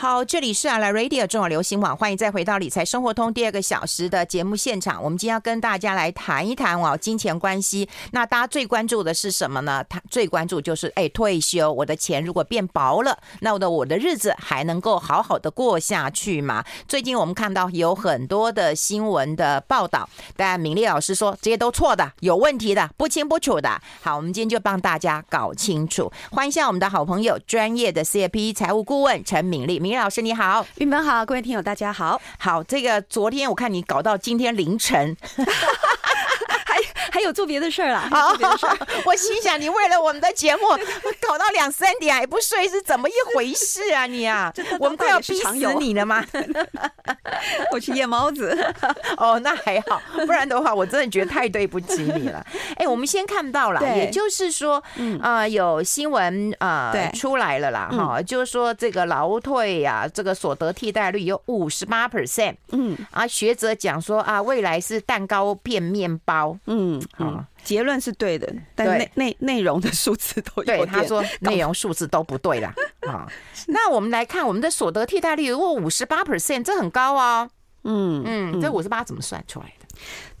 好，这里是阿拉 Radio 中广流行网，欢迎再回到理财生活通第二个小时的节目现场。我们今天要跟大家来谈一谈哦，金钱关系。那大家最关注的是什么呢？他最关注就是哎，退休，我的钱如果变薄了，那我的我的日子还能够好好的过下去吗？最近我们看到有很多的新闻的报道，但敏丽老师说这些都错的，有问题的，不清不楚的。好，我们今天就帮大家搞清楚。欢迎一下我们的好朋友，专业的 CFP 财务顾问陈敏丽。敏丽老师你好，玉门好，各位听友大家好。好，这个昨天我看你搞到今天凌晨。还有做别的事儿啦！好，我心想，你为了我们的节目 搞到两三点还不睡，是怎么一回事啊？你啊，我们快要逼死你了吗？我去夜猫子。哦，那还好，不然的话，我真的觉得太对不起你了。哎，我们先看到了，也就是说，呃，有新闻呃出来了啦，哈，就是说这个劳退呀，这个所得替代率有五十八 percent。嗯，啊，学者讲说啊，未来是蛋糕变面包。嗯。好，结论是对的，但内内内容的数字都有对，他说内容数字都不对啦。啊，那我们来看我们的所得替代率，如果五十八 percent，这很高哦。嗯嗯，这五十八怎么算出来的？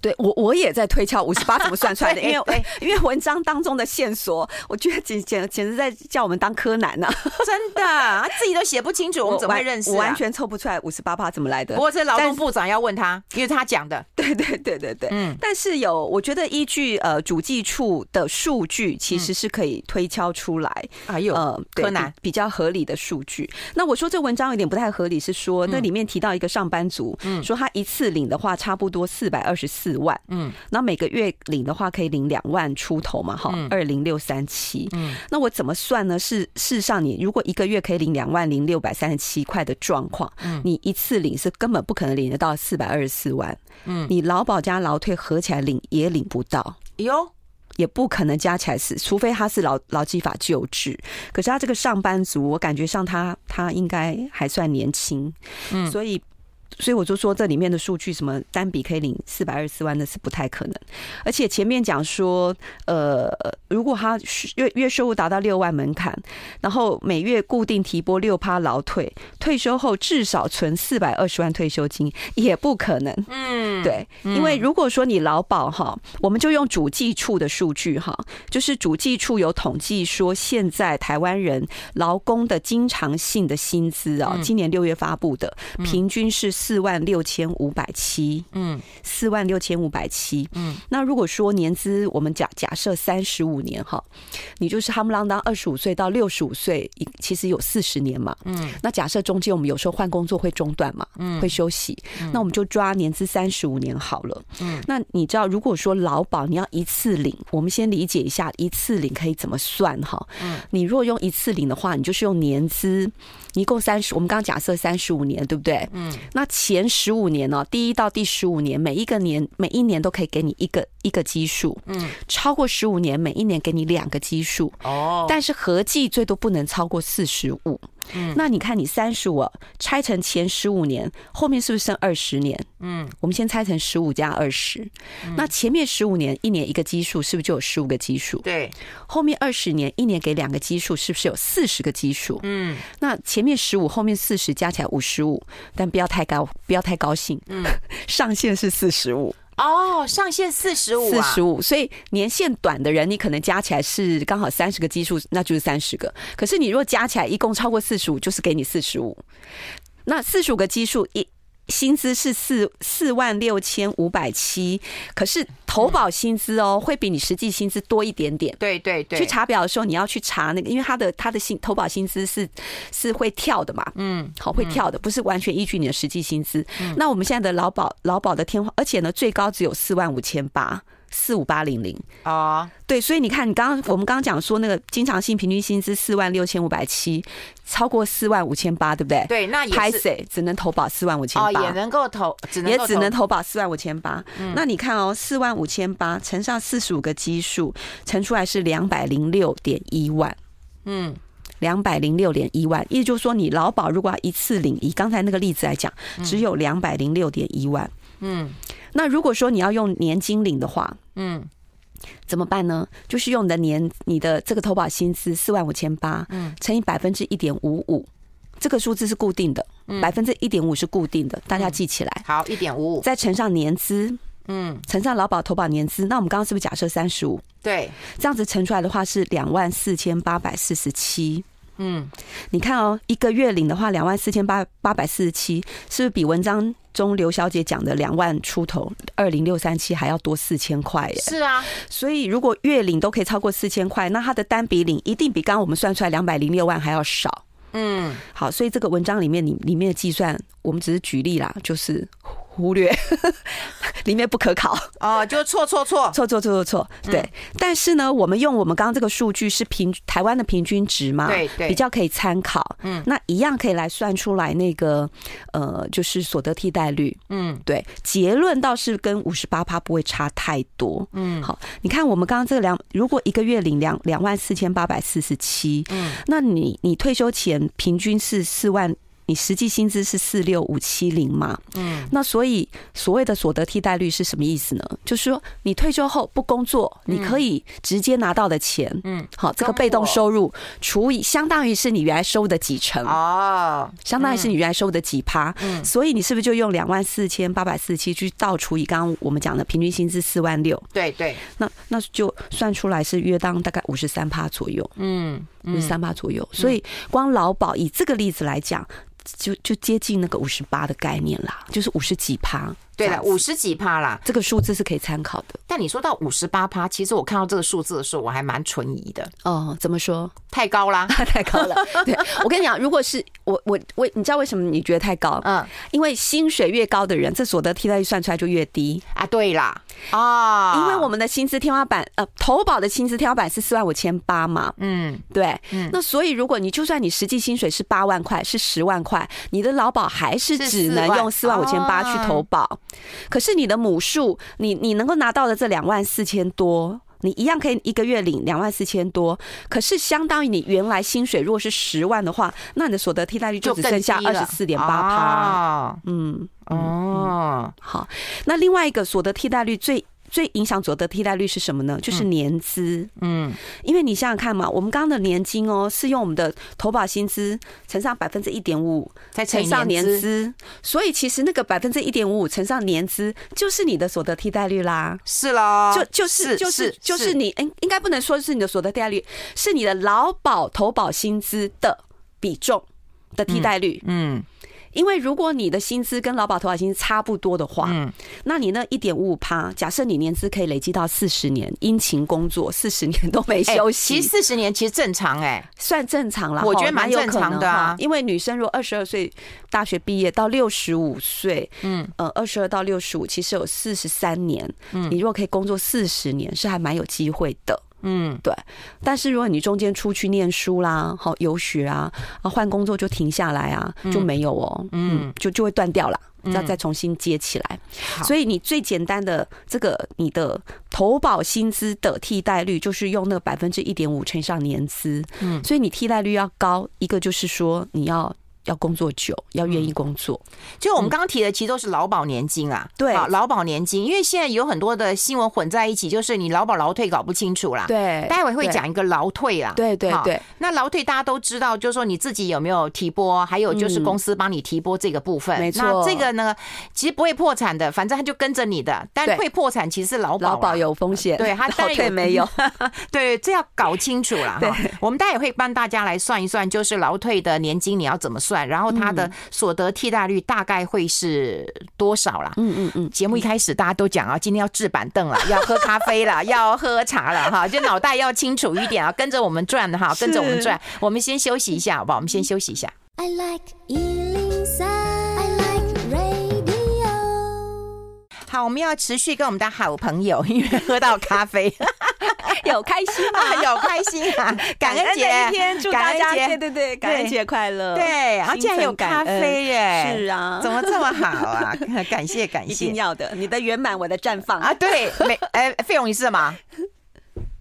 对我，我也在推敲五十八怎么算出来的，因为因为文章当中的线索，我觉得简简简直在叫我们当柯南呢，真的，他自己都写不清楚，我们怎么会认识？我完全凑不出来五十八趴怎么来的。不过这劳动部长要问他，因为他讲的。对对对对对，嗯。但是有，我觉得依据呃主计处的数据，其实是可以推敲出来。还有呃，柯南比较合理的数据。那我说这文章有点不太合理，是说那里面提到一个上班族，嗯，说他一次领的话差不多四百二十四。四万，嗯，那每个月领的话可以领两万出头嘛，哈，二零六三七，嗯，那我怎么算呢？是事实上，你如果一个月可以领两万零六百三十七块的状况，嗯，你一次领是根本不可能领得到四百二十四万，嗯，你劳保加劳退合起来领也领不到，哟，也不可能加起来是，除非他是劳劳基法救治，可是他这个上班族，我感觉上他他应该还算年轻，嗯，所以。所以我就说，这里面的数据什么单笔可以领四百二十四万，那是不太可能。而且前面讲说，呃，如果他月月收入达到六万门槛，然后每月固定提拨六趴劳退，退休后至少存四百二十万退休金，也不可能。嗯，对，因为如果说你劳保哈，我们就用主计处的数据哈，就是主计处有统计说，现在台湾人劳工的经常性的薪资啊，今年六月发布的平均是。四万六千五百七，嗯，四万六千五百七，嗯，那如果说年资，我们假假设三十五年哈，你就是夯不啷当二十五岁到六十五岁，其实有四十年嘛，嗯，那假设中间我们有时候换工作会中断嘛，嗯，会休息，那我们就抓年资三十五年好了，嗯，那你知道如果说劳保你要一次领，我们先理解一下一次领可以怎么算哈，嗯，你如果用一次领的话，你就是用年资。一共三十，我们刚刚假设三十五年，对不对？嗯。那前十五年哦？第一到第十五年，每一个年每一年都可以给你一个一个基数。嗯。超过十五年，每一年给你两个基数。哦。但是合计最多不能超过四十五。嗯。那你看，你三十五拆成前十五年，后面是不是剩二十年？嗯。我们先拆成十五加二十。那前面十五年一年一个基数，是不是就有十五个基数？对。后面二十年一年给两个基数，是不是有四十个基数？嗯。那前。面十五，后面四十，加起来五十五，但不要太高，不要太高兴。嗯，上限是四十五哦，上限四十五，四十五。所以年限短的人，你可能加起来是刚好三十个基数，那就是三十个。可是你若加起来一共超过四十五，就是给你四十五。那四十五个基数一。薪资是四四万六千五百七，可是投保薪资哦，会比你实际薪资多一点点。对对对，去查表的时候你要去查那个，因为他的他的薪投保薪资是是会跳的嘛，嗯，好会跳的，不是完全依据你的实际薪资。那我们现在的劳保劳保的天花，而且呢最高只有四万五千八。四五八零零哦，对，所以你看，你刚刚我们刚刚讲说那个经常性平均薪资四万六千五百七，超过四万五千八，对不对？对，那也是只能投保四万五千八，也能够投，只能也只能投保四万五千八。那你看哦，四万五千八乘上四十五个基数，乘出来是两百零六点一万。嗯，两百零六点一万，意思就是说，你劳保如果要一次领，以刚才那个例子来讲，只有两百零六点一万。嗯。那如果说你要用年金领的话，嗯，怎么办呢？就是用你的年，你的这个投保薪资四万五千八，嗯，乘以百分之一点五五，这个数字是固定的，百分之一点五是固定的，大家记起来。好，一点五五，再乘上年资，嗯，乘上劳保投保年资，那我们刚刚是不是假设三十五？对，这样子乘出来的话是两万四千八百四十七。嗯，你看哦，一个月领的话，两万四千八八百四十七，是不是比文章中刘小姐讲的两万出头二零六三七还要多四千块？耶？是啊，所以如果月领都可以超过四千块，那它的单笔领一定比刚刚我们算出来两百零六万还要少。嗯，好，所以这个文章里面里里面的计算，我们只是举例啦，就是。忽略，里面不可考哦，就错错错错错错错错，对。但是呢，我们用我们刚刚这个数据是平台湾的平均值嘛，对对，比较可以参考。嗯，那一样可以来算出来那个呃，就是所得替代率。嗯，对，结论倒是跟五十八趴不会差太多。嗯，好，你看我们刚刚这个两，如果一个月领两两万四千八百四十七，嗯，那你你退休前平均是四万。你实际薪资是四六五七零嘛？嗯，那所以所谓的所得替代率是什么意思呢？就是说你退休后不工作，你可以直接拿到的钱，嗯，好，这个被动收入除以相当于是你原来收的几成。哦，相当于是你原来收的几趴，嗯，所以你是不是就用两万四千八百四十七去倒除以刚刚我们讲的平均薪资四万六？对对，那那就算出来是约当大概五十三趴左右，嗯，五十三趴左右，所以光劳保以这个例子来讲。就就接近那个五十八的概念啦，就是五十几趴。对了，五十几趴啦，这个数字是可以参考的。但你说到五十八趴，其实我看到这个数字的时候，我还蛮存疑的。哦，怎么说？太高啦，太高了。对，我跟你讲，如果是 我我我，你知道为什么你觉得太高？嗯，因为薪水越高的人，这所得替代率算出来就越低啊。对啦，啊，因为我们的薪资天花板，呃，投保的薪资天花板是四万五千八嘛。嗯，对。嗯，那所以如果你就算你实际薪水是八万块，是十万块，你的劳保还是只能用四万五千八去投保。可是你的母数，你你能够拿到的这两万四千多，你一样可以一个月领两万四千多。可是相当于你原来薪水如果是十万的话，那你的所得替代率就只剩下二十四点八趴。嗯，哦，好。那另外一个所得替代率最。最影响所得替代率是什么呢？就是年资。嗯，因为你想想看嘛，我们刚刚的年金哦，是用我们的投保薪资乘上百分之一点五五，再乘上年资，所以其实那个百分之一点五五乘上年资，就是你的所得替代率啦。是啦，就就是就是就是你，应应该不能说是你的所得替代率，是你的劳保投保薪资的比重的替代率。嗯。因为如果你的薪资跟劳保投保薪资差不多的话，嗯，那你那一点五五趴，假设你年资可以累积到四十年，殷勤工作四十年都没休息，其实四十年其实正常哎，算正常了，我觉得蛮正常的啊。因为女生如果二十二岁大学毕业到六十五岁，嗯，呃，二十二到六十五其实有四十三年，嗯，你如果可以工作四十年，是还蛮有机会的。嗯，对。但是如果你中间出去念书啦，好游学啊，啊换工作就停下来啊，就没有哦，嗯，就就会断掉了，要再重新接起来。所以你最简单的这个你的投保薪资的替代率，就是用那个百分之一点五乘上年资。嗯，所以你替代率要高，一个就是说你要。要工作久，要愿意工作。就我们刚刚提的，其实都是劳保年金啊。对，劳保年金，因为现在有很多的新闻混在一起，就是你劳保劳退搞不清楚啦。对，待会会讲一个劳退啦。对对对。那劳退大家都知道，就是说你自己有没有提拨，还有就是公司帮你提拨这个部分。没错。那这个呢，其实不会破产的，反正他就跟着你的。但会破产其实是劳保。劳保有风险。对，他劳退没有。对，这要搞清楚了 哈。我们待会会帮大家来算一算，就是劳退的年金你要怎么算，然后他的。所得替代率大概会是多少啦？嗯嗯嗯。节目一开始大家都讲啊，今天要置板凳了，要喝咖啡了，要喝茶了哈，就脑袋要清楚一点啊，跟着我们转哈，跟着我们转。我们先休息一下，好不好？我们先休息一下。I like 好，我们要持续跟我们的好朋友，因为喝到咖啡，有开心啊，有开心啊！感恩节一天，祝大家对对对，感恩节快乐！对，然后竟然有咖啡耶，是啊，怎么这么好啊？感谢感谢，一定要的，你的圆满，我的绽放啊！对，没，哎，费勇你是什么？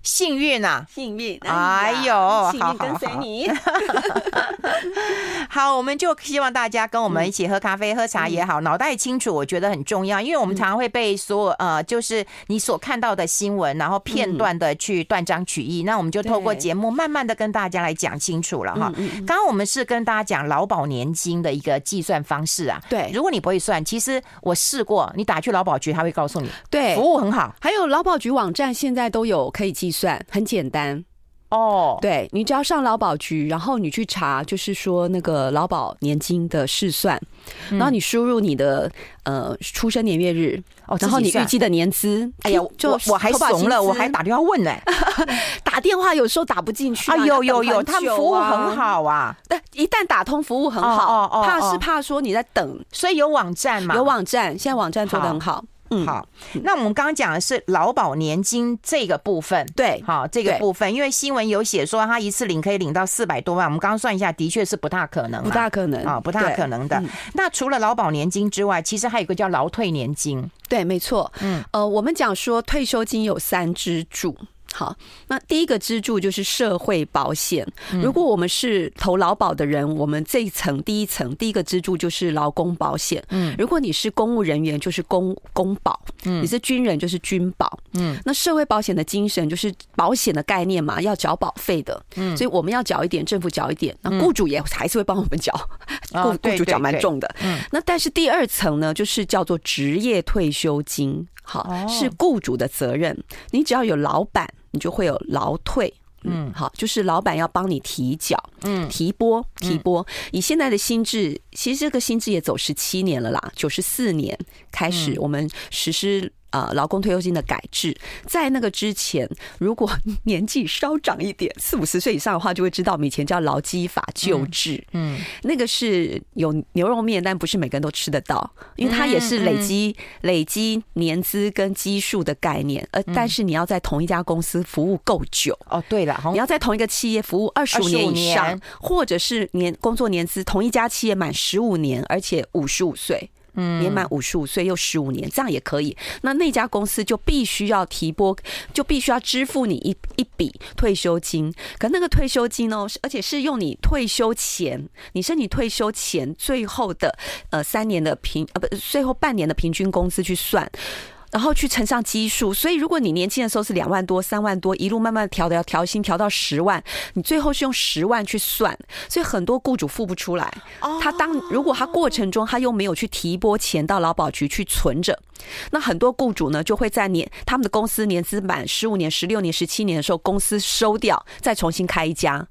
幸运啊，幸运！哎呦，幸运跟随你。好，我们就希望大家跟我们一起喝咖啡、喝茶也好，脑袋清楚，我觉得很重要。因为我们常常会被所有呃，就是你所看到的新闻，然后片段的去断章取义。那我们就透过节目，慢慢的跟大家来讲清楚了哈。刚刚我们是跟大家讲劳保年金的一个计算方式啊。对，如果你不会算，其实我试过，你打去劳保局，他会告诉你，对，服务很好。还有劳保局网站现在都有可以计算，很简单。哦，对，你只要上劳保局，然后你去查，就是说那个劳保年金的试算，然后你输入你的呃出生年月日，哦，然后你预计的年资，哎呀，就我还怂了，我还打电话问呢，打电话有时候打不进去啊，有有有，他们服务很好啊，但一旦打通服务很好，怕是怕说你在等，所以有网站嘛，有网站，现在网站做的很好。嗯，好。那我们刚刚讲的是劳保年金这个部分，对，好，这个部分，因为新闻有写说他一次领可以领到四百多万，我们刚刚算一下，的确是不大可能，不大可能。啊，不大可能的。那除了劳保年金之外，其实还有一个叫劳退年金，对，没错。嗯，呃，我们讲说退休金有三支柱。好，那第一个支柱就是社会保险。如果我们是投劳保的人，我们这一层第一层第一个支柱就是劳工保险。嗯，如果你是公务人员，就是公公保。嗯，你是军人就是军保。嗯，那社会保险的精神就是保险的概念嘛，要缴保费的。嗯，所以我们要缴一点，政府缴一点，那雇主也还是会帮我们缴。雇雇主缴蛮重的。嗯，那但是第二层呢，就是叫做职业退休金。好，是雇主的责任。你只要有老板。你就会有劳退，嗯，好，就是老板要帮你提缴，嗯，提拨，提拨。以现在的新制，其实这个新制也走十七年了啦，九十四年开始我们实施。呃，劳工退休金的改制，在那个之前，如果年纪稍长一点，四五十岁以上的话，就会知道我们以前叫劳基法旧制，嗯，那个是有牛肉面，但不是每个人都吃得到，因为它也是累积累积年资跟基数的概念，呃，但是你要在同一家公司服务够久。哦，对了，你要在同一个企业服务二十五年以上，或者是年工作年资同一家企业满十五年，而且五十五岁。年满五十五岁又十五年，这样也可以。那那家公司就必须要提拨，就必须要支付你一一笔退休金。可那个退休金呢，而且是用你退休前，你是你退休前最后的呃三年的平呃不最后半年的平均工资去算。然后去乘上基数，所以如果你年轻的时候是两万多、三万多，一路慢慢调的要调薪调到十万，你最后是用十万去算，所以很多雇主付不出来。他当如果他过程中他又没有去提拨钱到劳保局去存着，那很多雇主呢就会在年他们的公司年资满十五年、十六年、十七年的时候，公司收掉，再重新开一家。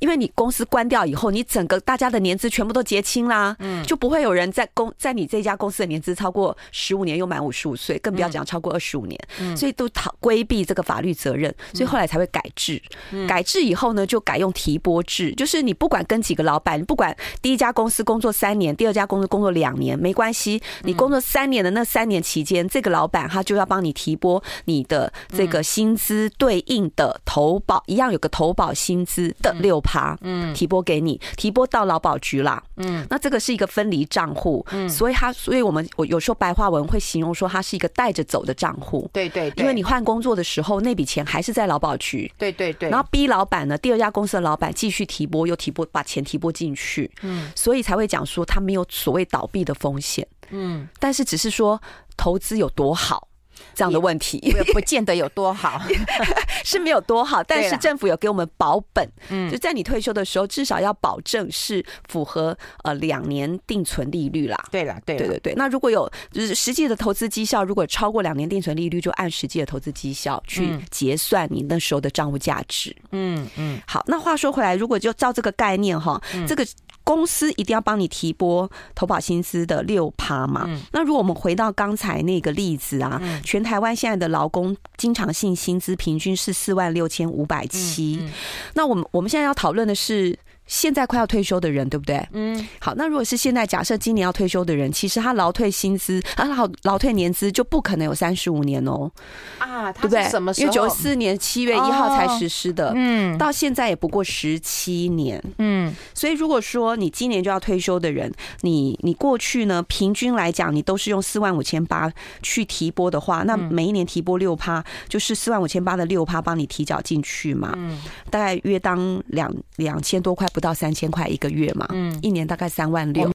因为你公司关掉以后，你整个大家的年资全部都结清啦，嗯，就不会有人在公在你这家公司的年资超过十五年又满五十五岁，更不要讲超过二十五年，所以都逃规避这个法律责任，所以后来才会改制。改制以后呢，就改用提拨制，就是你不管跟几个老板，你不管第一家公司工作三年，第二家公司工作两年，没关系，你工作三年的那三年期间，这个老板他就要帮你提拨你的这个薪资对应的投保，一样有个投保薪资的六趴，嗯，提拨给你，提拨到劳保局啦，嗯，那这个是一个分离账户，嗯，所以他，所以我们我有时候白话文会形容说，它是一个带着走的账户，对对，因为你换工作的时候，那笔钱还是在劳保局，对对对，然后逼老板呢，第二家公司的老板继续提拨，又提拨，把钱提拨进去，嗯，所以才会讲说他没有所谓倒闭的风险，嗯，但是只是说投资有多好。这样的问题也不见得有多好，是没有多好，但是政府有给我们保本，嗯，就在你退休的时候，至少要保证是符合呃两年定存利率啦。对了，对对对对。那如果有就是实际的投资绩效，如果超过两年定存利率，就按实际的投资绩效去结算你那时候的账户价值。嗯嗯。好，那话说回来，如果就照这个概念哈，这个。公司一定要帮你提拨投保薪资的六趴嘛？那如果我们回到刚才那个例子啊，全台湾现在的劳工经常性薪资平均是四万六千五百七。那我们我们现在要讨论的是现在快要退休的人，对不对？嗯，好，那如果是现在假设今年要退休的人，其实他劳退薪资啊，劳劳退年资就不可能有三十五年哦。啊，对不对？什么时候？因为九四年七月一号才实施的，嗯，到现在也不过十七年，嗯，所以如果说你今年就要退休的人，你你过去呢，平均来讲，你都是用四万五千八去提拨的话，那每一年提拨六趴，就是四万五千八的六趴帮你提缴进去嘛，嗯，大概约当两两千多块不。到三千块一个月嘛，嗯，一年大概三万六。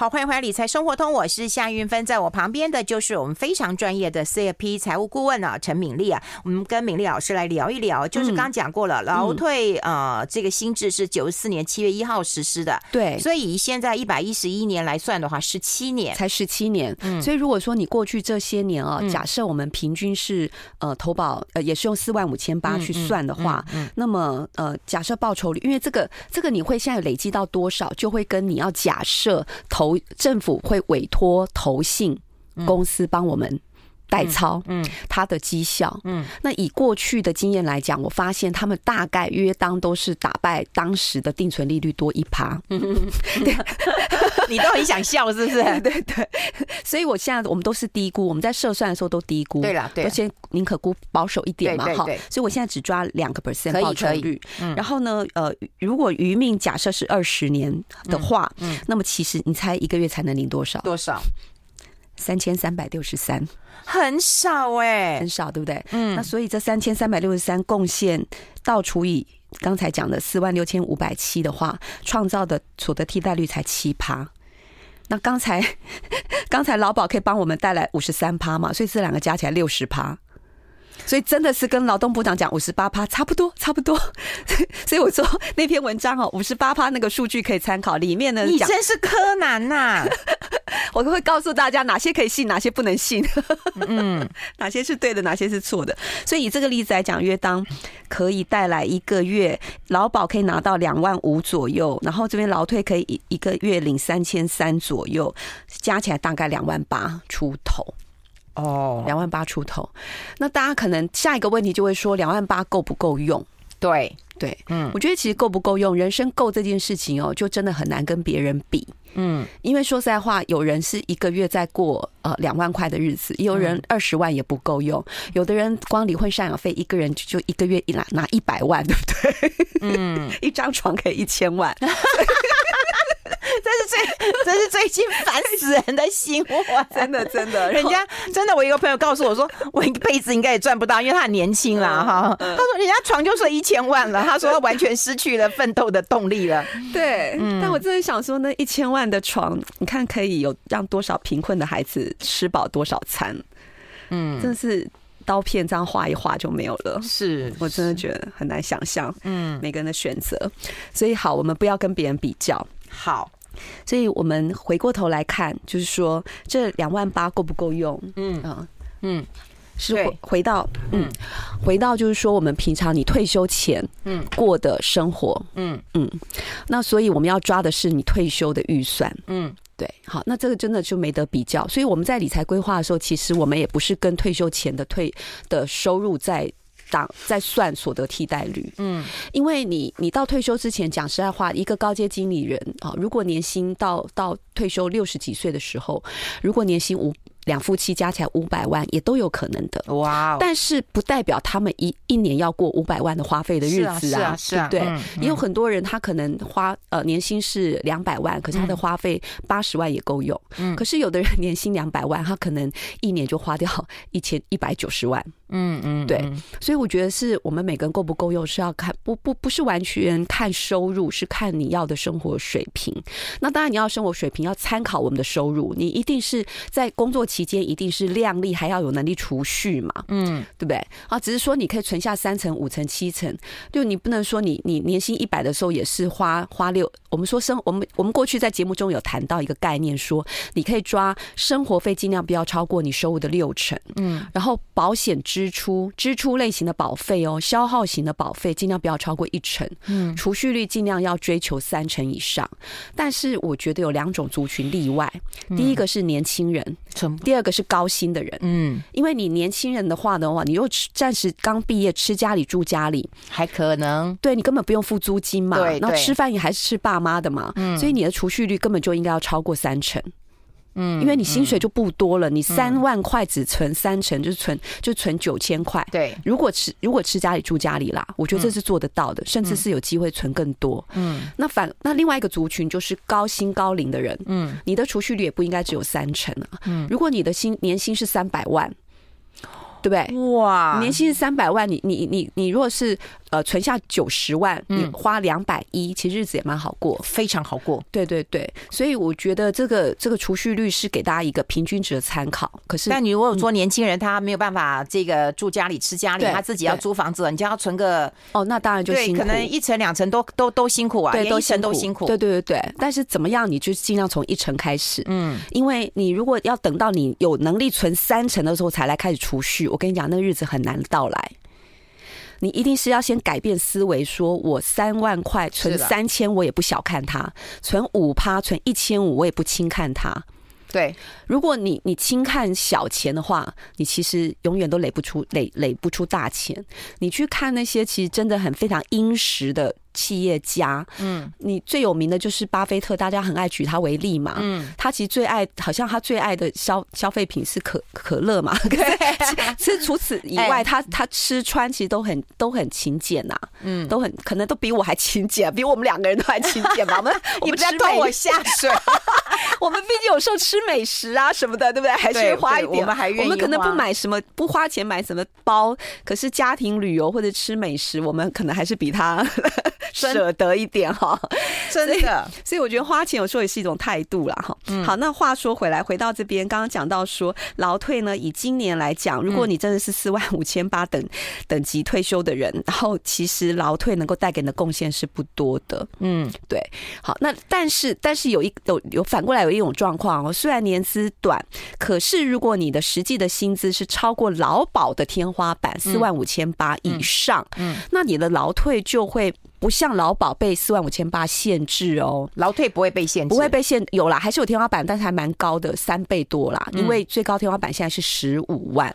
好，欢迎回来理财生活通，我是夏云芬，在我旁边的就是我们非常专业的 CFP 财务顾问啊，陈敏丽啊，我们跟敏丽老师来聊一聊，就是刚刚讲过了，劳退呃这个新制是九十四年七月一号实施的，对，所以以现在一百一十一年来算的话，十七年。才十七年，嗯，所以如果说你过去这些年啊，假设我们平均是呃投保呃也是用四万五千八去算的话，那么呃假设报酬率，因为这个这个你会现在累积到多少，就会跟你要假设投。政府会委托投信公司帮我们代操，嗯，他的绩效，嗯，那以过去的经验来讲，我发现他们大概约当都是打败当时的定存利率多一趴，嗯，对，你都很想笑是不是？对对，所以我现在我们都是低估，我们在设算的时候都低估，对了，对，而且宁可估保守一点嘛，哈，所以我现在只抓两个 percent 报酬率，嗯，然后呢，呃，如果余命假设是二十年的话，嗯，那么其实你猜一个月才能领多少？多少？三千三百六十三，很少哎、欸，很少，对不对？嗯，那所以这三千三百六十三贡献倒除以刚才讲的四万六千五百七的话，创造的所得替代率才七趴。那刚才 刚才劳保可以帮我们带来五十三趴嘛？所以这两个加起来六十趴。所以真的是跟劳动部长讲五十八趴差不多，差不多。所以我说那篇文章哦，五十八趴那个数据可以参考。里面呢，你真是柯南呐、啊！我都会告诉大家哪些可以信，哪些不能信。嗯，哪些是对的，哪些是错的。所以以这个例子来讲，约当可以带来一个月劳保可以拿到两万五左右，然后这边劳退可以一一个月领三千三左右，加起来大概两万八出头。哦，两万八出头，那大家可能下一个问题就会说，两万八够不够用？对。对，嗯，我觉得其实够不够用，人生够这件事情哦，就真的很难跟别人比，嗯，因为说实在话，有人是一个月在过呃两万块的日子，也有人二十万也不够用，有的人光离婚赡养费一个人就一个月一拿拿一百万，对不对？嗯，一张床可以一千万。这是最，这是最近烦死人的新闻，真的真的。人家真的，我一个朋友告诉我说，我一辈子应该也赚不到，因为他很年轻啦哈。他说人家床就剩一千万了，他说他完全失去了奋斗的动力了。对，但我真的想说，那一千万的床，你看可以有让多少贫困的孩子吃饱多少餐？嗯，真的是刀片这样划一划就没有了。是我真的觉得很难想象，嗯，每个人的选择。所以好，我们不要跟别人比较。好。所以我们回过头来看，就是说这两万八够不够用？嗯。嗯。嗯，是回回到嗯。回到就是说我们平常你退休前嗯。过的生活嗯。嗯，那所以我们要抓的是你退休的预算。嗯。对，好，那这个真的就没得比较。所以我们在理财规划的时候，其实我们也不是跟退休前的退的收入在。当在算所得替代率，嗯，因为你你到退休之前，讲实在话，一个高阶经理人啊，如果年薪到到退休六十几岁的时候，如果年薪五。两夫妻加起来五百万也都有可能的，哇！但是不代表他们一一年要过五百万的花费的日子啊，对不对？也有很多人他可能花呃年薪是两百万，可是他的花费八十万也够用。嗯，可是有的人年薪两百万，他可能一年就花掉一千一百九十万。嗯嗯，对。所以我觉得是我们每个人够不够用是要看，不不不是完全看收入，是看你要的生活水平。那当然你要生活水平要参考我们的收入，你一定是在工作期。间一定是量力，还要有能力储蓄嘛？嗯，对不对？啊，只是说你可以存下三成、五成、七成，就你不能说你你年薪一百的时候也是花花六我们说生我们我们过去在节目中有谈到一个概念，说你可以抓生活费尽量不要超过你收入的六成，嗯，然后保险支出支出类型的保费哦，消耗型的保费尽量不要超过一成，嗯，储蓄率尽量要追求三成以上。但是我觉得有两种族群例外，第一个是年轻人，第二个是高薪的人，嗯，因为你年轻人的话的话，你又暂时刚毕业，吃家里住家里还可能，对你根本不用付租金嘛，对，然后吃饭也还是吃爸妈的嘛，嗯，所以你的储蓄率根本就应该要超过三成。嗯，因为你薪水就不多了，你三万块只存三成，就是存就存九千块。对，如果吃如果吃家里住家里啦，我觉得这是做得到的，甚至是有机会存更多。嗯，那反那另外一个族群就是高薪高龄的人，嗯，你的储蓄率也不应该只有三成啊。嗯，如果你的薪年薪是三百万，对不对？哇，年薪是三百万，你你你你如果是。呃，存下九十万，你花两百一，其实日子也蛮好过，非常好过。对对对，所以我觉得这个这个储蓄率是给大家一个平均值的参考。可是，但你如果说年轻人他没有办法这个住家里吃家里，他自己要租房子，你就要存个哦，那当然就辛苦，可能一层两层都都都辛苦啊，对，一层都辛苦。对对对对，但是怎么样，你就尽量从一层开始，嗯，因为你如果要等到你有能力存三层的时候才来开始储蓄，我跟你讲，那个日子很难到来。你一定是要先改变思维，说我三万块存三千，我也不小看它；存五趴，存一千五，我也不轻看它。对，如果你你轻看小钱的话，你其实永远都累不出累累不出大钱。你去看那些其实真的很非常殷实的。企业家，嗯，你最有名的就是巴菲特，大家很爱举他为例嘛，嗯，他其实最爱，好像他最爱的消消费品是可可乐嘛，对，其实除此以外，他他吃穿其实都很都很勤俭呐，嗯，都很可能都比我还勤俭，比我们两个人都还勤俭嘛。我们 我们在拖我下水，我们毕竟有时候吃美食啊什么的，对不对？还是花一点，我们还愿意，我们可能不买什么，不花钱买什么包，可是家庭旅游或者吃美食，我们可能还是比他。舍得一点哈，真的，所以我觉得花钱有时候也是一种态度啦哈。好，那话说回来，回到这边，刚刚讲到说劳退呢，以今年来讲，如果你真的是四万五千八等等级退休的人，然后其实劳退能够带给你的贡献是不多的。嗯，对。好，那但是但是有一有有反过来有一种状况哦，虽然年资短，可是如果你的实际的薪资是超过劳保的天花板四万五千八以上，嗯，那你的劳退就会。不像劳保被四万五千八限制哦，劳退不会被限制，不会被限，有啦，还是有天花板，但是还蛮高的，三倍多啦，因为最高天花板现在是十五万。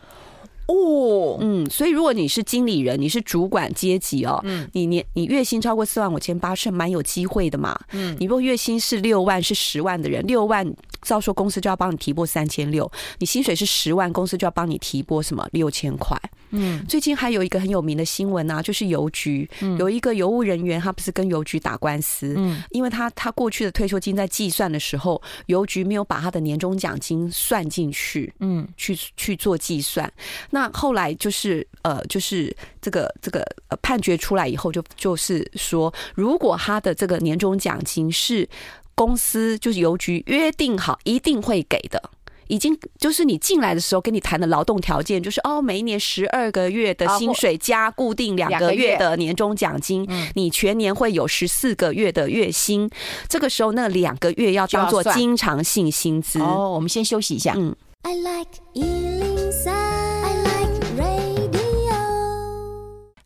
哦，嗯，所以如果你是经理人，你是主管阶级哦，嗯，你年你月薪超过四万五千八是蛮有机会的嘛，嗯，你如果月薪是六万是十万的人，六万照说公司就要帮你提拨三千六，你薪水是十万，公司就要帮你提拨什么六千块，嗯，最近还有一个很有名的新闻啊，就是邮局有一个邮务人员，他不是跟邮局打官司，嗯，因为他他过去的退休金在计算的时候，邮局没有把他的年终奖金算进去，嗯，去去做计算。那后来就是呃，就是这个这个呃判决出来以后，就就是说，如果他的这个年终奖金是公司就是邮局约定好一定会给的，已经就是你进来的时候跟你谈的劳动条件，就是哦，每一年十二个月的薪水加固定两个月的年终奖金，你全年会有十四个月的月薪，这个时候那两个月要当做经常性薪资。哦，我们先休息一下。嗯。I like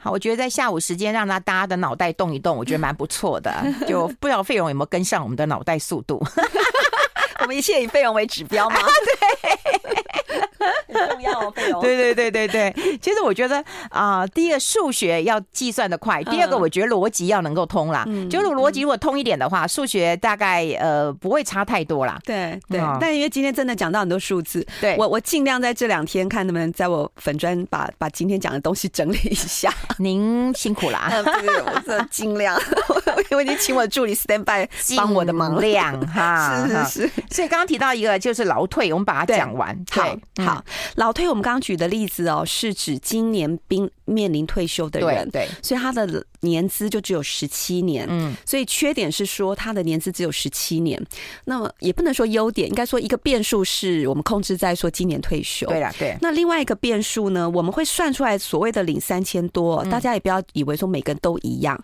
好，我觉得在下午时间让他大家的脑袋动一动，我觉得蛮不错的。就不知道费用有没有跟上我们的脑袋速度。我们一切以费用为指标吗？重要哦，费用。对对对对对，其实我觉得啊，第一个数学要计算的快，第二个我觉得逻辑要能够通啦。就是逻辑如果通一点的话，数学大概呃不会差太多啦。对对，但因为今天真的讲到很多数字，对我我尽量在这两天看能不能在我粉专把把今天讲的东西整理一下。您辛苦啦，对，我这尽量，因为你请我助理 stand by 帮我的忙量哈，是是是。所以刚刚提到一个就是劳退，我们把它讲完。对，好，劳退我们刚刚举的例子哦，是指今年兵面临退休的人，对，所以他的年资就只有十七年，嗯，所以缺点是说他的年资只有十七年，那么也不能说优点，应该说一个变数是我们控制在说今年退休，对啦，对。那另外一个变数呢，我们会算出来所谓的领三千多，大家也不要以为说每个人都一样，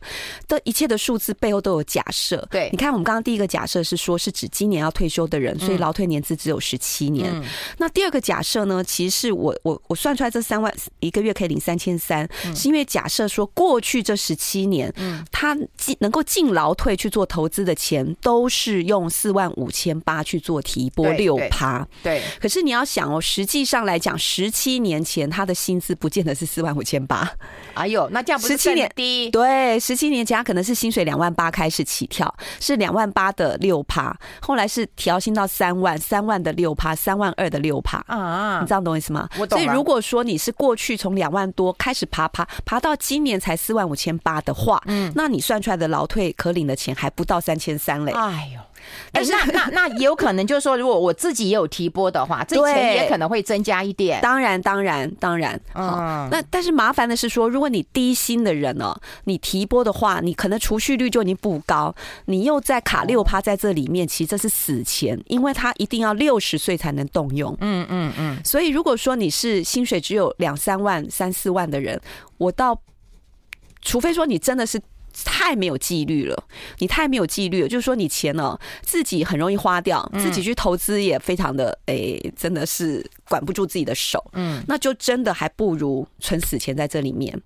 的一切的数字背后都有假设，对，你看我们刚刚第一个假设是说是指今年要退休的人，所以劳退年资只有十七年，那第二个假设呢，其实是我我我算出来这三万一个月可以领三千三，是因为假设说过去这十七年，嗯，他进能够进劳退去做投资的钱，都是用四万五千八去做提拨六趴，对。可是你要想哦，实际上来讲，十七年前他的薪资不见得是四万五千八，哎呦，那这样不是十七年低？对，十七年前他可能是薪水两万八开始起跳，是两万八的六趴，后来是调薪到三万，三万的六趴，三万二的六趴啊，你知道懂我意思吗？我懂。所以如果说你是过去从两万多开始爬爬爬到今年才四万五千八的话，嗯，那你算出来的劳退可领的钱还不到三千三嘞。哎呦。哎，那那那也有可能，就是说，如果我自己也有提拨的话，这钱也可能会增加一点。当然，当然，当然。嗯，那但是麻烦的是说，如果你低薪的人呢，你提拨的话，你可能储蓄率就已经不高，你又在卡六趴在这里面，其实这是死钱，因为他一定要六十岁才能动用。嗯嗯嗯。所以如果说你是薪水只有两三万、三四万的人，我倒，除非说你真的是。太没有纪律了，你太没有纪律了，就是说你钱呢自己很容易花掉，自己去投资也非常的哎，真的是管不住自己的手，嗯，那就真的还不如存死钱在这里面，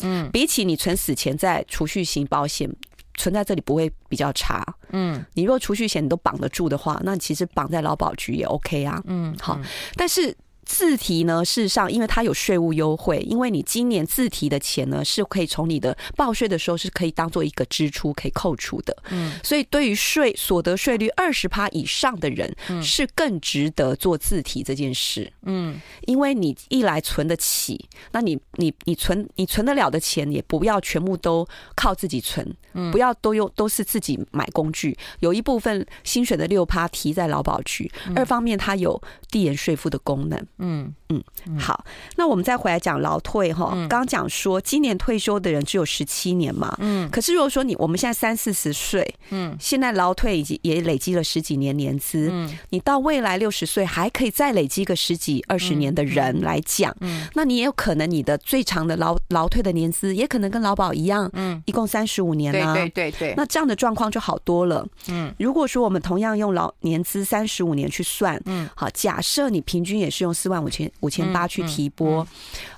嗯，比起你存死钱在储蓄型保险存在这里不会比较差，嗯，你若储蓄险你都绑得住的话，那其实绑在劳保局也 OK 啊，嗯，好，但是。自提呢，事实上，因为它有税务优惠，因为你今年自提的钱呢，是可以从你的报税的时候是可以当做一个支出可以扣除的。嗯，所以对于税所得税率二十趴以上的人，是更值得做自提这件事。嗯，因为你一来存得起，那你你你存你存得了的钱，也不要全部都靠自己存，不要都用都是自己买工具，有一部分薪水的六趴提在劳保局，二方面它有递延税负的功能。嗯。嗯，好，那我们再回来讲劳退哈。刚刚讲说今年退休的人只有十七年嘛，嗯，可是如果说你我们现在三四十岁，嗯，现在劳退已经也累积了十几年年资，嗯，你到未来六十岁还可以再累积个十几二十年的人来讲，嗯，那你也有可能你的最长的劳劳退的年资也可能跟劳保一样，嗯，一共三十五年啊，对对对对，那这样的状况就好多了，嗯，如果说我们同样用劳年资三十五年去算，嗯，好，假设你平均也是用。四万五千五千八去提拨，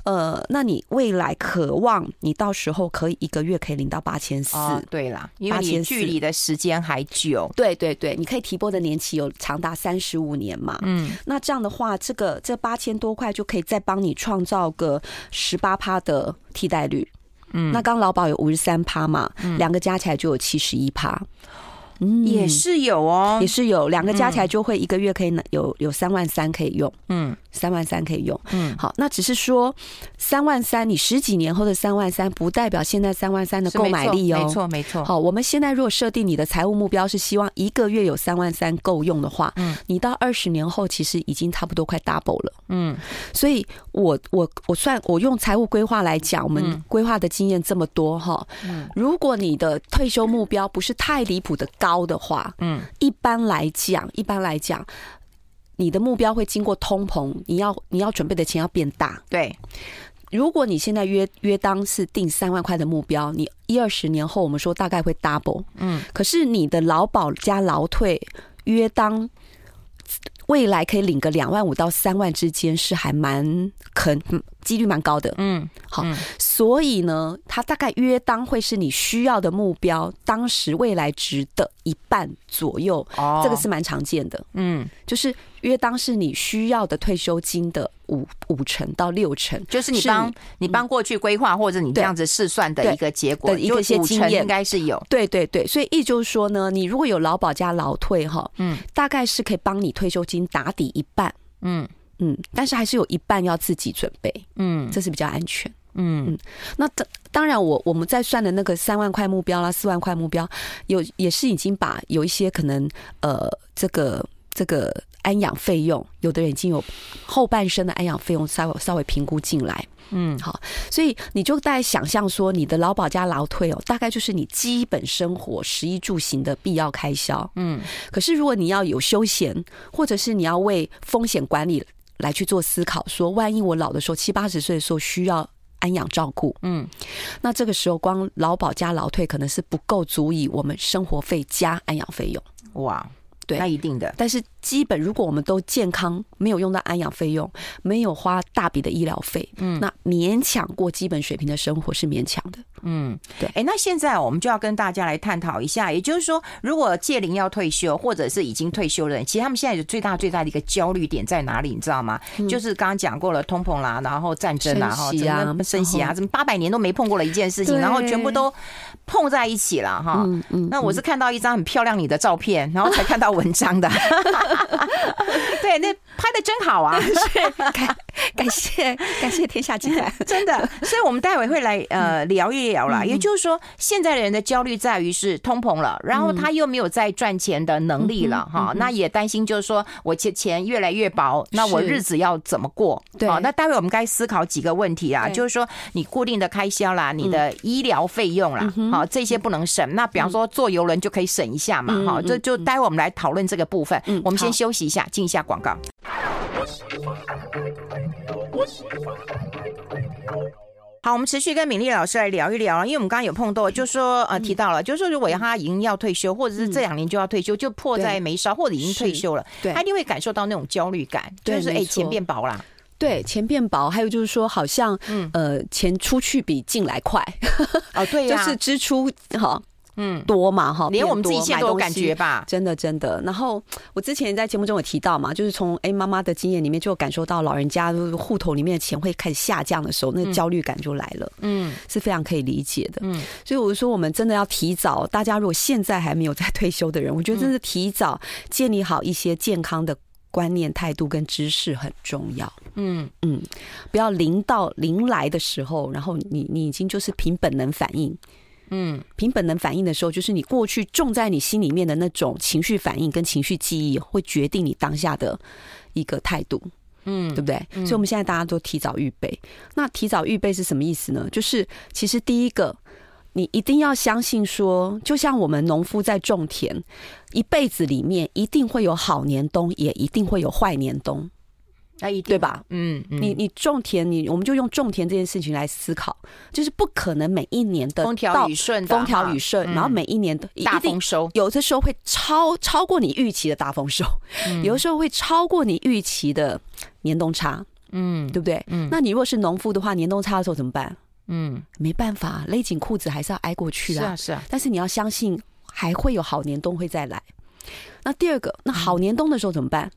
呃，那你未来渴望你到时候可以一个月可以领到八千四，对啦，因为你距离的时间还久，对对对，你可以提拨的年期有长达三十五年嘛，嗯，那这样的话，这个这八千多块就可以再帮你创造个十八趴的替代率，嗯，那刚劳保有五十三趴嘛，两个加起来就有七十一趴。嗯，也是有哦，也是有两个加起来就会一个月可以拿有有三万三可以用，嗯，三万三可以用，嗯，好，那只是说三万三，你十几年后的三万三，不代表现在三万三的购买力哦，没错没错。好，我们现在如果设定你的财务目标是希望一个月有三万三够用的话，嗯，你到二十年后其实已经差不多快 double 了，嗯，所以我我我算我用财务规划来讲，我们规划的经验这么多哈，嗯，如果你的退休目标不是太离谱的高。高的话，嗯，一般来讲，一般来讲，你的目标会经过通膨，你要你要准备的钱要变大。对，如果你现在约约当是定三万块的目标，你一二十年后，我们说大概会 double。嗯，可是你的劳保加劳退约当。未来可以领个两万五到三万之间是还蛮可几率蛮高的，嗯，好，所以呢，它大概约当会是你需要的目标当时未来值的一半左右，哦，这个是蛮常见的，嗯，就是。约当是你需要的退休金的五五成到六成，就是你帮你帮过去规划或者你这样子试算的一个结果的一个些经验，应该是有。对对对，所以意就是说呢，你如果有劳保加劳退哈，嗯，大概是可以帮你退休金打底一半，嗯嗯，但是还是有一半要自己准备，嗯，这是比较安全，嗯嗯。那当当然，我我们在算的那个三万块目标啦，四万块目标，有也是已经把有一些可能呃这个。这个安养费用，有的人已经有后半生的安养费用稍微稍微评估进来。嗯，好，所以你就大概想象说，你的劳保加劳退哦，大概就是你基本生活食衣住行的必要开销。嗯，可是如果你要有休闲，或者是你要为风险管理来去做思考，说万一我老的时候七八十岁的时候需要安养照顾，嗯，那这个时候光劳保加劳退可能是不够足以我们生活费加安养费用。哇，对，那一定的，但是。基本如果我们都健康，没有用到安养费用，没有花大笔的医疗费，嗯，那勉强过基本水平的生活是勉强的，嗯，对。哎，那现在我们就要跟大家来探讨一下，也就是说，如果届龄要退休，或者是已经退休的人，其实他们现在有最大最大的一个焦虑点在哪里？你知道吗？嗯、就是刚刚讲过了，通膨啦，然后战争啦，哈，什么升息啊，怎么八百年都没碰过的一件事情，然后全部都碰在一起了，哈。嗯嗯。那我是看到一张很漂亮你的照片，然后才看到文章的。对，那拍的真好啊！感感谢感谢天下集团，真的。所以，我们待会会来呃聊一聊啦。也就是说，现在的人的焦虑在于是通膨了，然后他又没有再赚钱的能力了哈。那也担心就是说我钱钱越来越薄，那我日子要怎么过？对，那待会我们该思考几个问题啊，就是说你固定的开销啦，你的医疗费用啦，好这些不能省。那比方说坐游轮就可以省一下嘛，哈，这就待会我们来讨论这个部分。我们先休息一下，进一下广告。好，我们持续跟敏丽老师来聊一聊，因为我们刚刚有碰到，就说呃提到了，就是说如果他已经要退休，或者是这两年就要退休，就迫在眉梢，或者已经退休了，对，他一定会感受到那种焦虑感，就是哎钱变薄了，对，钱变薄，还有就是说好像呃钱出去比进来快，哦对，就是支出哈。嗯，多嘛哈，连我们自己现在都有感觉吧，真的真的。然后我之前在节目中有提到嘛，就是从哎妈妈的经验里面就感受到，老人家户头里面的钱会开始下降的时候，那个焦虑感就来了，嗯，是非常可以理解的，嗯。所以我就说，我们真的要提早，大家如果现在还没有在退休的人，我觉得真的提早建立好一些健康的观念、态度跟知识很重要，嗯。嗯，不要临到临来的时候，然后你你已经就是凭本能反应。嗯，凭本能反应的时候，就是你过去种在你心里面的那种情绪反应跟情绪记忆，会决定你当下的一个态度。嗯，对不对？嗯，所以我们现在大家都提早预备。那提早预备是什么意思呢？就是其实第一个，你一定要相信说，就像我们农夫在种田，一辈子里面一定会有好年冬，也一定会有坏年冬。那一对吧？嗯，嗯，你你种田，你我们就用种田这件事情来思考，就是不可能每一年的风调雨顺，风调雨顺，然后每一年的大丰收，有的时候会超超过你预期的大丰收，有的时候会超过你预期的年冬差，嗯，对不对？嗯，那你如果是农夫的话，年冬差的时候怎么办？嗯，没办法，勒紧裤子还是要挨过去啊。是啊，是啊。但是你要相信，还会有好年冬会再来。那第二个，那好年冬的时候怎么办？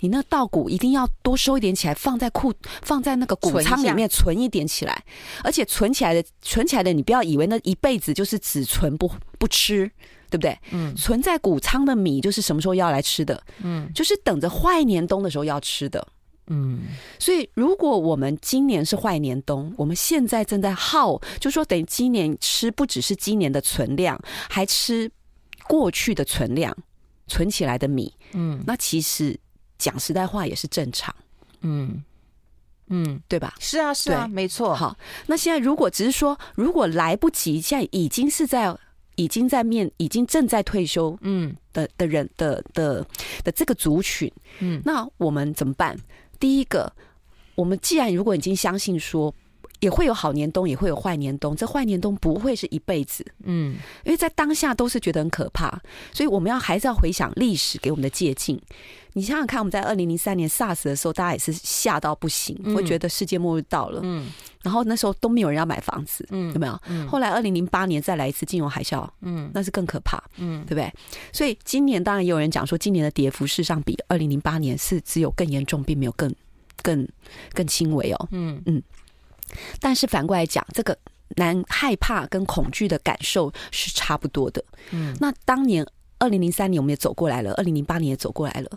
你那稻谷一定要多收一点起来，放在库，放在那个谷仓里面存一点起来，而且存起来的，存起来的，你不要以为那一辈子就是只存不不吃，对不对？嗯，存在谷仓的米就是什么时候要来吃的？嗯，就是等着坏年冬的时候要吃的。嗯，所以如果我们今年是坏年冬，我们现在正在耗，就说等于今年吃不只是今年的存量，还吃过去的存量，存起来的米。嗯，那其实。讲实在话也是正常，嗯嗯，对吧？是啊，是啊，没错。好，那现在如果只是说，如果来不及，现在已经是在，已经在面，已经正在退休，嗯的的人的的的这个族群，嗯，那我们怎么办？第一个，我们既然如果已经相信说。也会有好年冬，也会有坏年冬。这坏年冬不会是一辈子，嗯，因为在当下都是觉得很可怕，所以我们要还是要回想历史给我们的借鉴。你想想看，我们在二零零三年 SARS 的时候，大家也是吓到不行，会觉得世界末日到了，嗯，然后那时候都没有人要买房子，嗯，有没有？嗯后来二零零八年再来一次金融海啸，嗯，那是更可怕，嗯，对不对？所以今年当然也有人讲说，今年的跌幅事实上比二零零八年是只有更严重，并没有更更更轻微哦，嗯嗯。但是反过来讲，这个难害怕跟恐惧的感受是差不多的。嗯，那当年二零零三年我们也走过来了，二零零八年也走过来了。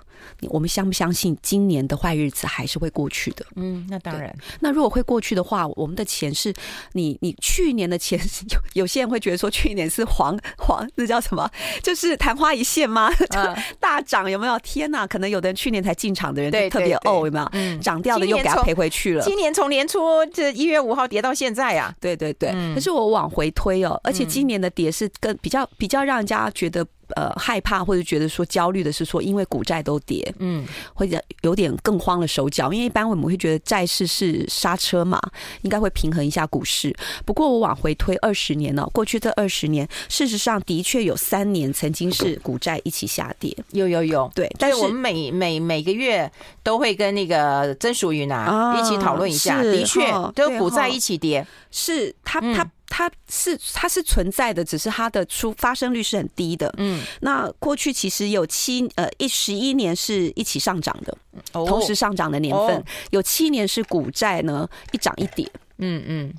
我们相不相信今年的坏日子还是会过去的？嗯，那当然。那如果会过去的话，我们的钱是你你去年的钱，有有些人会觉得说去年是黄 黄，那叫什么？就是昙花一现吗？嗯、大涨有没有？天哪！可能有的人去年才进场的人特别哦，有没有？嗯，涨掉的又给他赔回去了。今年从年初这一月五号跌到现在啊，对对对。嗯、可是我往回推哦，而且今年的跌是跟比较比较让人家觉得。呃，害怕或者觉得说焦虑的是说，因为股债都跌，嗯，或者有点更慌了手脚。因为一般我们会觉得债市是刹车嘛，应该会平衡一下股市。不过我往回推二十年呢，过去这二十年，事实上的确有三年曾经是股债一起下跌，有有有，对。但是我们每每每个月都会跟那个曾淑云啊一起讨论一下，的确都股债一起跌，是他他。它是它是存在的，只是它的出发生率是很低的。嗯，那过去其实有七呃一十一年是一起上涨的，同时上涨的年份，有七年是股债呢一涨一跌。嗯嗯。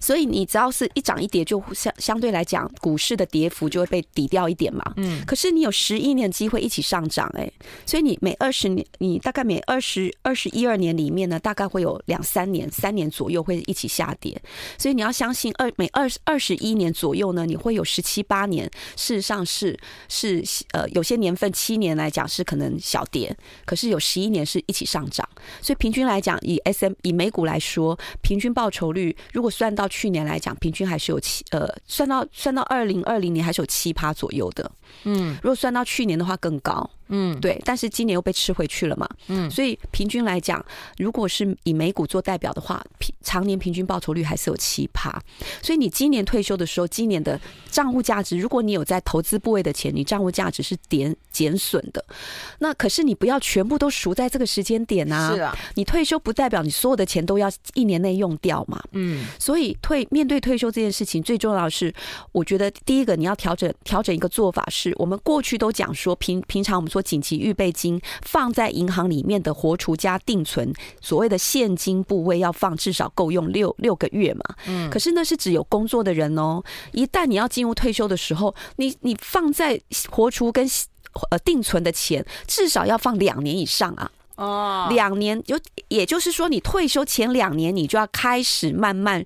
所以你只要是一涨一跌，就相相对来讲，股市的跌幅就会被抵掉一点嘛。嗯。可是你有十一年机会一起上涨，哎，所以你每二十年，你大概每二十二十一二年里面呢，大概会有两三年、三年左右会一起下跌。所以你要相信二每二二十一年左右呢，你会有十七八年，事实上是是呃有些年份七年来讲是可能小跌，可是有十一年是一起上涨。所以平均来讲，以 S M 以美股来说，平均报酬率如果算到去年来讲，平均还是有七呃，算到算到二零二零年还是有七趴左右的。嗯，如果算到去年的话更高。嗯，对，但是今年又被吃回去了嘛。嗯，所以平均来讲，如果是以美股做代表的话，平常年平均报酬率还是有七趴。所以你今年退休的时候，今年的账户价值，如果你有在投资部位的钱，你账户价值是点减损的。那可是你不要全部都赎在这个时间点啊。是啊，你退休不代表你所有的钱都要一年内用掉嘛。嗯，所以退面对退休这件事情，最重要的是，我觉得第一个你要调整调整一个做法，是我们过去都讲说平平常我们。说紧急预备金放在银行里面的活储加定存，所谓的现金部位要放至少够用六六个月嘛。嗯，可是那是只有工作的人哦。一旦你要进入退休的时候，你你放在活储跟呃定存的钱至少要放两年以上啊。哦，两年就也就是说，你退休前两年，你就要开始慢慢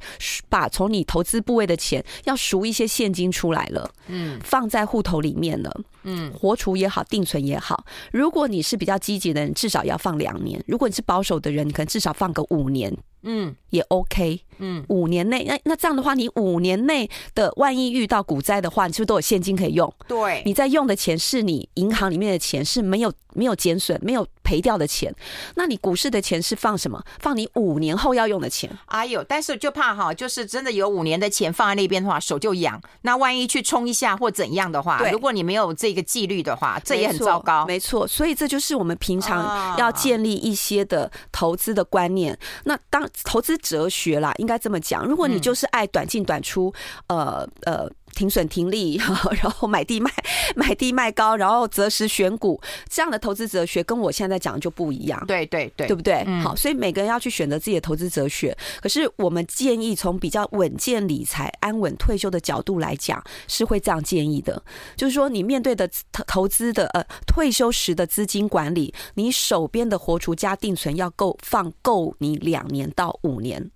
把从你投资部位的钱要赎一些现金出来了，嗯，放在户头里面了，嗯，活储也好，定存也好。如果你是比较积极的人，至少要放两年；如果你是保守的人，你可能至少放个五年。嗯，也 OK。嗯，五年内，那那这样的话，你五年内的万一遇到股灾的话，你是不是都有现金可以用？对，你在用的钱是你银行里面的钱，是没有没有减损、没有赔掉的钱。那你股市的钱是放什么？放你五年后要用的钱。哎呦，但是就怕哈，就是真的有五年的钱放在那边的话，手就痒。那万一去冲一下或怎样的话，对如果你没有这个纪律的话，这也很糟糕。没错，所以这就是我们平常要建立一些的投资的观念。啊、那当投资哲学啦，应该这么讲。如果你就是爱短进短出，呃呃，停损停利，然后买低卖 买低卖高，然后择时选股，这样的投资哲学跟我现在讲的就不一样。对对对，对不对？好，所以每个人要去选择自己的投资哲学。可是我们建议从比较稳健理财、安稳退休的角度来讲，是会这样建议的。就是说，你面对的投投资的呃退休时的资金管理，你手边的活储加定存要够放够你两年到五年。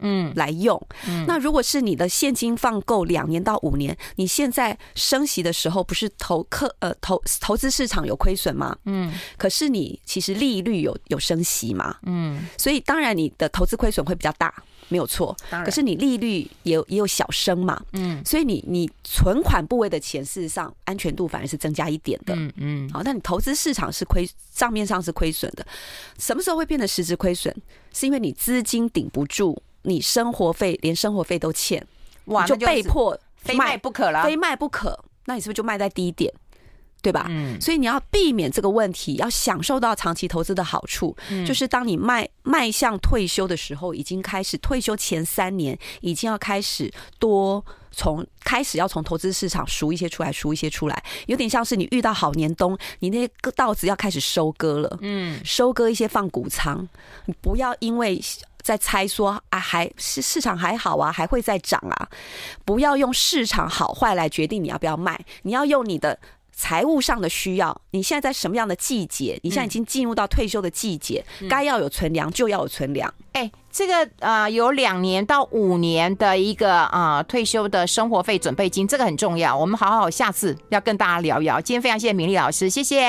嗯，来用。嗯，那如果是你的现金放够两年到五年，你现在升息的时候，不是投客呃投投资市场有亏损吗？嗯，可是你其实利率有有升息嘛？嗯，所以当然你的投资亏损会比较大，没有错。当然，可是你利率也有也有小升嘛？嗯，所以你你存款部位的钱，事实上安全度反而是增加一点的。嗯嗯，好，那你投资市场是亏账面上是亏损的，什么时候会变得实质亏损？是因为你资金顶不住。你生活费连生活费都欠，哇，就被迫非卖不可了，非卖不可。那你是不是就卖在低点，对吧？嗯，所以你要避免这个问题，要享受到长期投资的好处，嗯，就是当你迈迈向退休的时候，已经开始退休前三年，已经要开始多从开始要从投资市场赎一些出来，赎一些出来，有点像是你遇到好年冬，你那些稻子要开始收割了，嗯，收割一些放谷仓，你不要因为。在猜说啊，还是市场还好啊，还会再涨啊？不要用市场好坏来决定你要不要卖，你要用你的财务上的需要，你现在在什么样的季节？你现在已经进入到退休的季节，该要有存粮就要有存粮。哎，这个呃，有两年到五年的一个啊、呃、退休的生活费准备金，这个很重要。我们好好下次要跟大家聊一聊。今天非常谢谢明丽老师，谢谢。